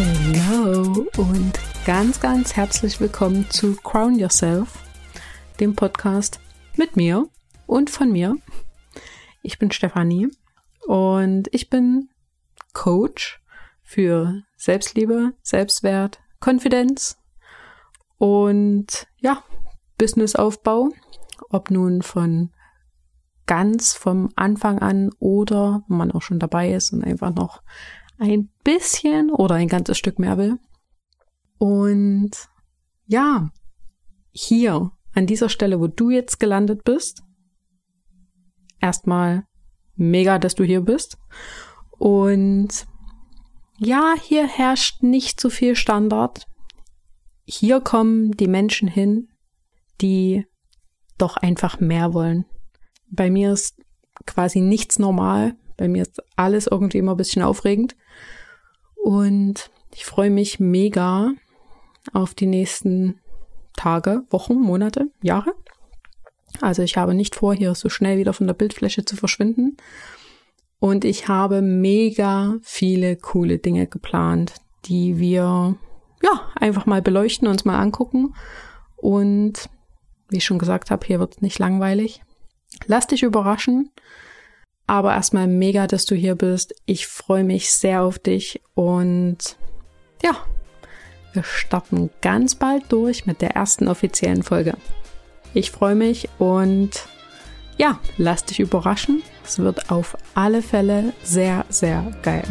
Hello und ganz, ganz herzlich willkommen zu Crown Yourself, dem Podcast mit mir und von mir. Ich bin Stefanie und ich bin Coach für Selbstliebe, Selbstwert, Konfidenz und ja, Businessaufbau, ob nun von ganz vom Anfang an oder wenn man auch schon dabei ist und einfach noch ein bisschen oder ein ganzes Stück mehr will. Und ja, hier an dieser Stelle, wo du jetzt gelandet bist, erstmal mega, dass du hier bist. Und ja, hier herrscht nicht so viel Standard. Hier kommen die Menschen hin, die doch einfach mehr wollen. Bei mir ist quasi nichts normal. Bei mir ist alles irgendwie immer ein bisschen aufregend. Und ich freue mich mega auf die nächsten Tage, Wochen, Monate, Jahre. Also ich habe nicht vor, hier so schnell wieder von der Bildfläche zu verschwinden. Und ich habe mega viele coole Dinge geplant, die wir ja einfach mal beleuchten, uns mal angucken. Und wie ich schon gesagt habe, hier wird es nicht langweilig. Lass dich überraschen. Aber erstmal mega, dass du hier bist. Ich freue mich sehr auf dich und ja, wir starten ganz bald durch mit der ersten offiziellen Folge. Ich freue mich und ja, lass dich überraschen. Es wird auf alle Fälle sehr, sehr geil.